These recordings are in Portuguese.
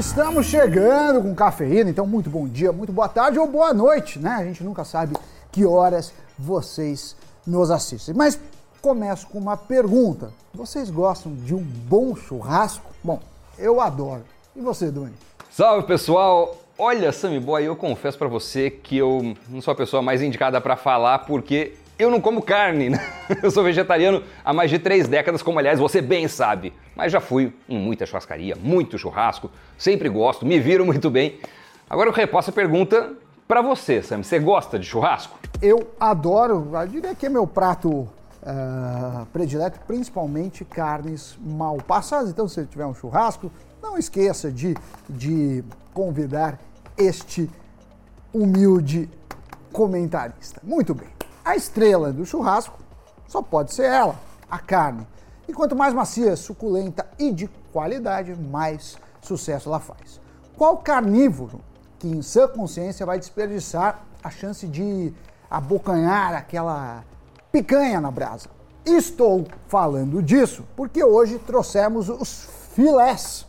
Estamos chegando com cafeína, então muito bom dia, muito boa tarde ou boa noite, né? A gente nunca sabe que horas vocês nos assistem. Mas começo com uma pergunta: vocês gostam de um bom churrasco? Bom, eu adoro. E você, Doni? Salve pessoal! Olha, Sammy Boy, eu confesso para você que eu não sou a pessoa mais indicada para falar porque eu não como carne, né? Eu sou vegetariano há mais de três décadas, como aliás você bem sabe. Mas já fui em muita churrascaria, muito churrasco, sempre gosto, me viro muito bem. Agora eu repasso a pergunta para você, Sam. Você gosta de churrasco? Eu adoro, eu diria que é meu prato uh, predileto, principalmente carnes mal passadas. Então, se tiver um churrasco, não esqueça de, de convidar este humilde comentarista. Muito bem. A estrela do churrasco só pode ser ela, a carne. E quanto mais macia, suculenta e de qualidade, mais sucesso ela faz. Qual carnívoro que em sã consciência vai desperdiçar a chance de abocanhar aquela picanha na brasa? Estou falando disso porque hoje trouxemos os filés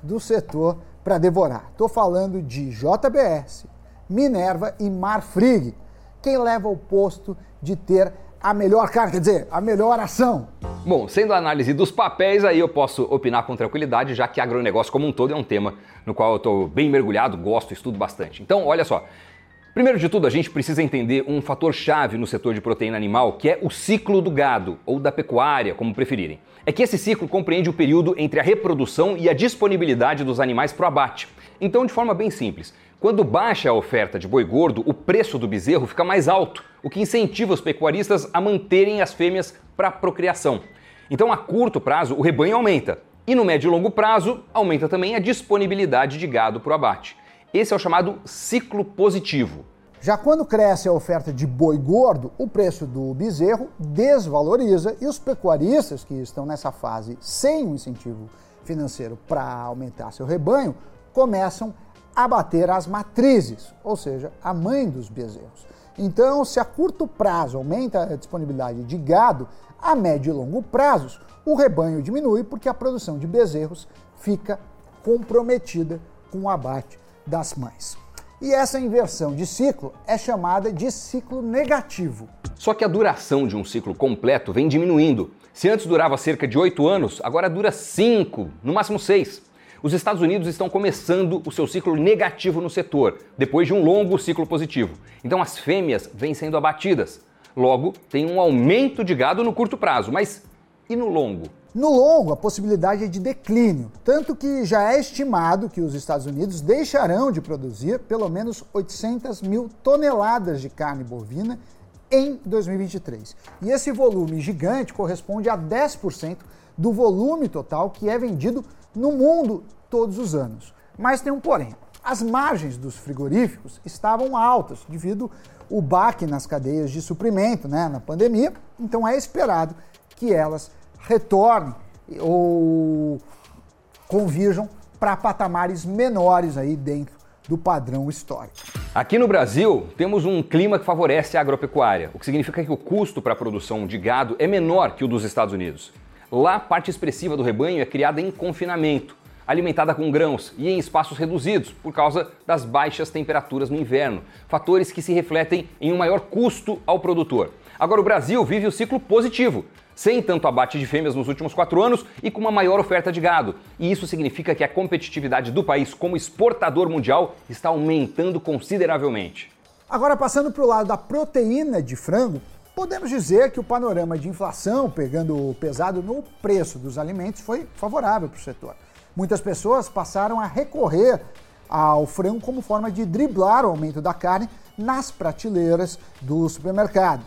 do setor para devorar. Estou falando de JBS, Minerva e Marfrig, quem leva o posto de ter a melhor carne, quer dizer, a melhor ação. Bom, sendo a análise dos papéis, aí eu posso opinar com tranquilidade, já que agronegócio como um todo é um tema no qual eu estou bem mergulhado, gosto, estudo bastante. Então, olha só. Primeiro de tudo, a gente precisa entender um fator chave no setor de proteína animal, que é o ciclo do gado, ou da pecuária, como preferirem. É que esse ciclo compreende o período entre a reprodução e a disponibilidade dos animais para o abate. Então, de forma bem simples, quando baixa a oferta de boi gordo, o preço do bezerro fica mais alto, o que incentiva os pecuaristas a manterem as fêmeas para procriação. Então, a curto prazo, o rebanho aumenta, e no médio e longo prazo, aumenta também a disponibilidade de gado para o abate. Esse é o chamado ciclo positivo. Já quando cresce a oferta de boi gordo, o preço do bezerro desvaloriza e os pecuaristas que estão nessa fase sem um incentivo financeiro para aumentar seu rebanho começam abater as matrizes, ou seja, a mãe dos bezerros. Então, se a curto prazo aumenta a disponibilidade de gado, a médio e longo prazos o rebanho diminui porque a produção de bezerros fica comprometida com o abate das mães. E essa inversão de ciclo é chamada de ciclo negativo. Só que a duração de um ciclo completo vem diminuindo. Se antes durava cerca de 8 anos, agora dura 5, no máximo 6 os Estados Unidos estão começando o seu ciclo negativo no setor, depois de um longo ciclo positivo. Então as fêmeas vêm sendo abatidas. Logo, tem um aumento de gado no curto prazo, mas e no longo? No longo, a possibilidade é de declínio, tanto que já é estimado que os Estados Unidos deixarão de produzir pelo menos 800 mil toneladas de carne bovina em 2023. E esse volume gigante corresponde a 10% do volume total que é vendido no mundo todos os anos. Mas tem um porém. As margens dos frigoríficos estavam altas devido o baque nas cadeias de suprimento né, na pandemia, então é esperado que elas retornem ou convirjam para patamares menores aí dentro do padrão histórico. Aqui no Brasil, temos um clima que favorece a agropecuária, o que significa que o custo para a produção de gado é menor que o dos Estados Unidos. Lá, parte expressiva do rebanho é criada em confinamento, alimentada com grãos e em espaços reduzidos por causa das baixas temperaturas no inverno, fatores que se refletem em um maior custo ao produtor. Agora, o Brasil vive o ciclo positivo, sem tanto abate de fêmeas nos últimos quatro anos e com uma maior oferta de gado. E isso significa que a competitividade do país como exportador mundial está aumentando consideravelmente. Agora, passando para o lado da proteína de frango, Podemos dizer que o panorama de inflação pegando pesado no preço dos alimentos foi favorável para o setor. Muitas pessoas passaram a recorrer ao frango como forma de driblar o aumento da carne nas prateleiras dos supermercados.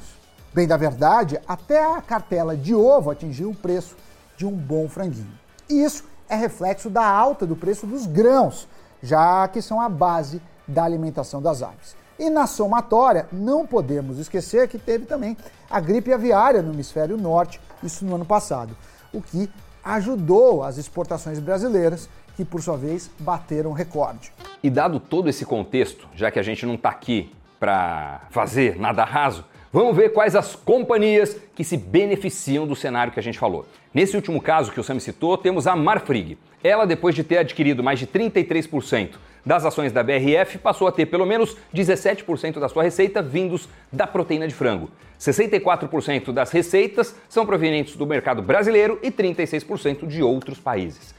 Bem da verdade, até a cartela de ovo atingiu o preço de um bom franguinho. E isso é reflexo da alta do preço dos grãos, já que são a base da alimentação das aves. E na somatória, não podemos esquecer que teve também a gripe aviária no hemisfério norte, isso no ano passado, o que ajudou as exportações brasileiras, que por sua vez bateram recorde. E dado todo esse contexto, já que a gente não está aqui para fazer nada raso, Vamos ver quais as companhias que se beneficiam do cenário que a gente falou. Nesse último caso que o Sam citou, temos a Marfrig. Ela, depois de ter adquirido mais de 33% das ações da BRF, passou a ter pelo menos 17% da sua receita vindos da proteína de frango. 64% das receitas são provenientes do mercado brasileiro e 36% de outros países.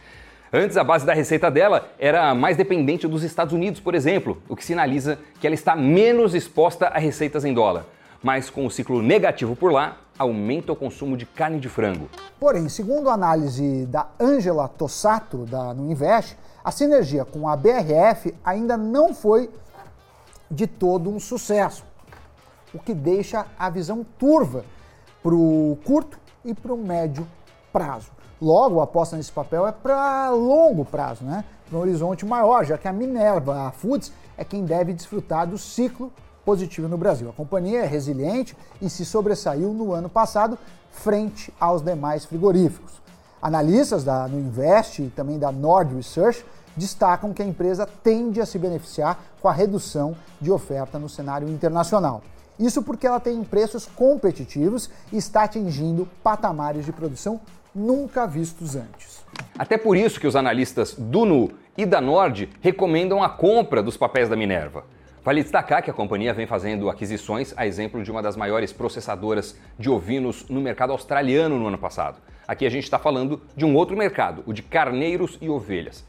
Antes, a base da receita dela era mais dependente dos Estados Unidos, por exemplo, o que sinaliza que ela está menos exposta a receitas em dólar. Mas com o ciclo negativo por lá, aumenta o consumo de carne de frango. Porém, segundo a análise da Angela Tossato, da No Invest, a sinergia com a BRF ainda não foi de todo um sucesso, o que deixa a visão turva para o curto e para o médio prazo. Logo, a aposta nesse papel é para longo prazo, né? para um horizonte maior, já que a Minerva a Foods é quem deve desfrutar do ciclo positivo no Brasil. A companhia é resiliente e se sobressaiu no ano passado frente aos demais frigoríficos. Analistas da no Invest e também da Nord Research destacam que a empresa tende a se beneficiar com a redução de oferta no cenário internacional. Isso porque ela tem preços competitivos e está atingindo patamares de produção nunca vistos antes. Até por isso que os analistas do Nu e da Nord recomendam a compra dos papéis da Minerva. Vale destacar que a companhia vem fazendo aquisições a exemplo de uma das maiores processadoras de ovinos no mercado australiano no ano passado. Aqui a gente está falando de um outro mercado, o de carneiros e ovelhas.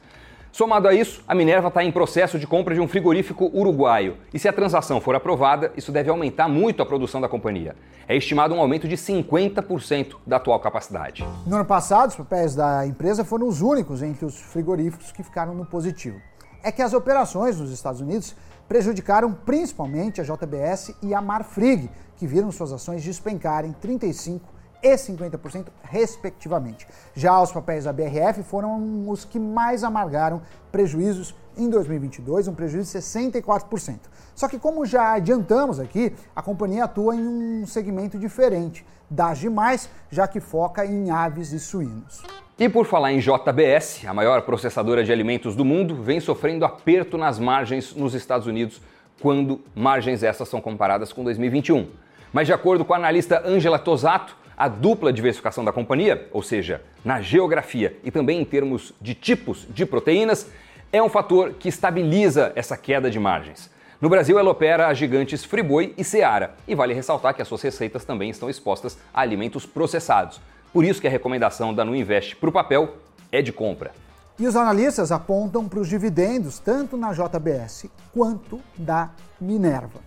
Somado a isso, a Minerva está em processo de compra de um frigorífico uruguaio. E se a transação for aprovada, isso deve aumentar muito a produção da companhia. É estimado um aumento de 50% da atual capacidade. No ano passado, os papéis da empresa foram os únicos entre os frigoríficos que ficaram no positivo. É que as operações nos Estados Unidos prejudicaram principalmente a JBS e a Marfrig, que viram suas ações despencarem 35 e 50%, respectivamente. Já os papéis da BRF foram os que mais amargaram prejuízos em 2022, um prejuízo de 64%. Só que, como já adiantamos aqui, a companhia atua em um segmento diferente das demais, já que foca em aves e suínos. E por falar em JBS, a maior processadora de alimentos do mundo, vem sofrendo aperto nas margens nos Estados Unidos, quando margens essas são comparadas com 2021. Mas de acordo com a analista Angela Tosato, a dupla diversificação da companhia, ou seja, na geografia e também em termos de tipos de proteínas, é um fator que estabiliza essa queda de margens. No Brasil, ela opera as gigantes Friboi e Seara, e vale ressaltar que as suas receitas também estão expostas a alimentos processados. Por isso que a recomendação da Nuinvest para o papel é de compra. E os analistas apontam para os dividendos tanto na JBS quanto da Minerva.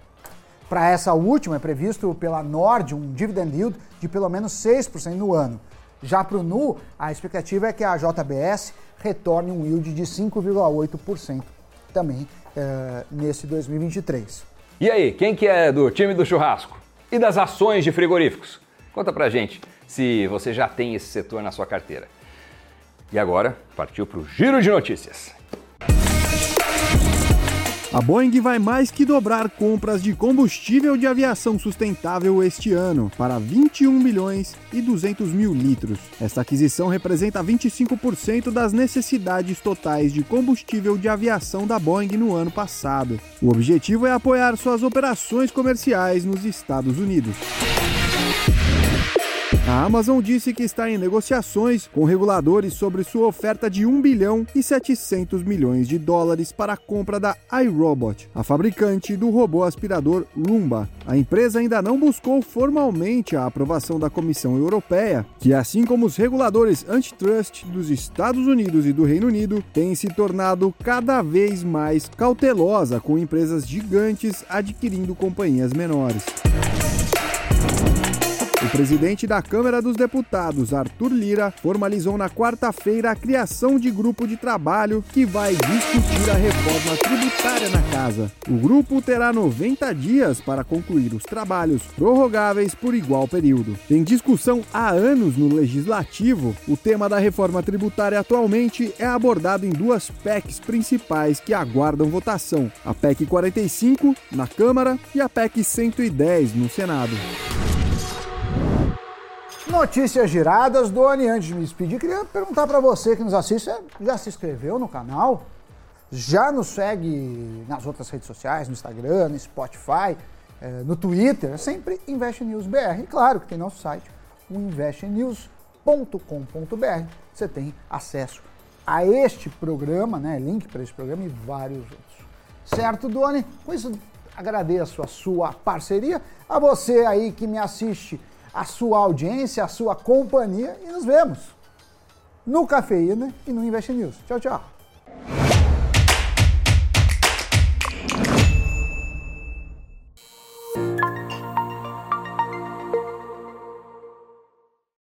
Para essa última, é previsto pela Nord um dividend yield de pelo menos 6% no ano. Já para o NU, a expectativa é que a JBS retorne um yield de 5,8% também é, nesse 2023. E aí, quem que é do time do churrasco? E das ações de frigoríficos? Conta pra gente se você já tem esse setor na sua carteira. E agora, partiu para o giro de notícias. A Boeing vai mais que dobrar compras de combustível de aviação sustentável este ano, para 21 milhões e 200 mil litros. Esta aquisição representa 25% das necessidades totais de combustível de aviação da Boeing no ano passado. O objetivo é apoiar suas operações comerciais nos Estados Unidos. A Amazon disse que está em negociações com reguladores sobre sua oferta de 1 bilhão e 700 milhões de dólares para a compra da iRobot, a fabricante do robô aspirador Roomba. A empresa ainda não buscou formalmente a aprovação da Comissão Europeia, que, assim como os reguladores antitrust dos Estados Unidos e do Reino Unido, tem se tornado cada vez mais cautelosa com empresas gigantes adquirindo companhias menores. O presidente da Câmara dos Deputados, Arthur Lira, formalizou na quarta-feira a criação de grupo de trabalho que vai discutir a reforma tributária na casa. O grupo terá 90 dias para concluir os trabalhos, prorrogáveis por igual período. Tem discussão há anos no legislativo. O tema da reforma tributária atualmente é abordado em duas PECs principais que aguardam votação: a PEC 45 na Câmara e a PEC 110 no Senado. Notícias giradas, Doni, antes de me despedir, queria perguntar para você que nos assiste, já se inscreveu no canal? Já nos segue nas outras redes sociais, no Instagram, no Spotify? é, no Twitter, é sempre Invest News BR. E claro que tem nosso site, o investnews.com.br. Você tem acesso a este programa, né, link para este programa e vários outros. Certo, Doni? Com isso, agradeço a sua parceria, a você aí que me assiste, a sua audiência, a sua companhia e nos vemos no Cafeína e no Invest News. Tchau, tchau.